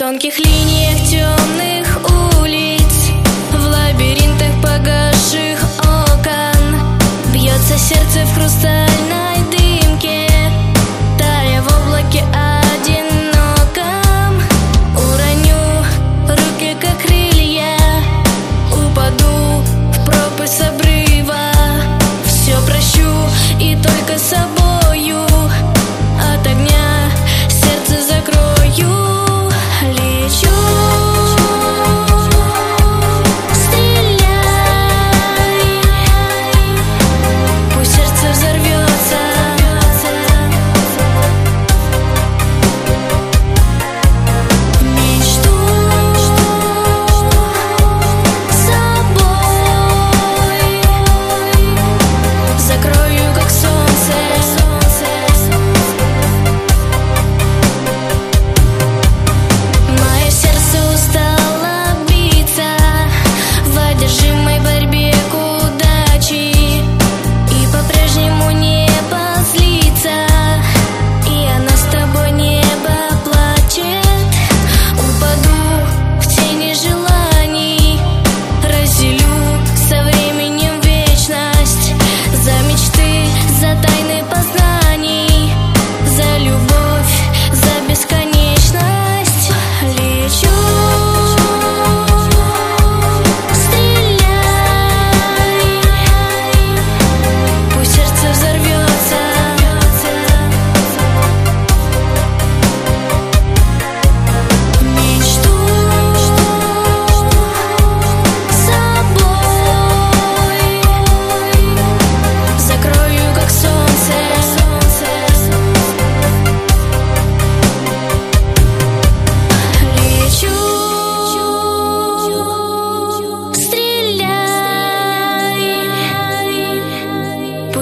тонких линиях темных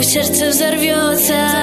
serce w zarwiąca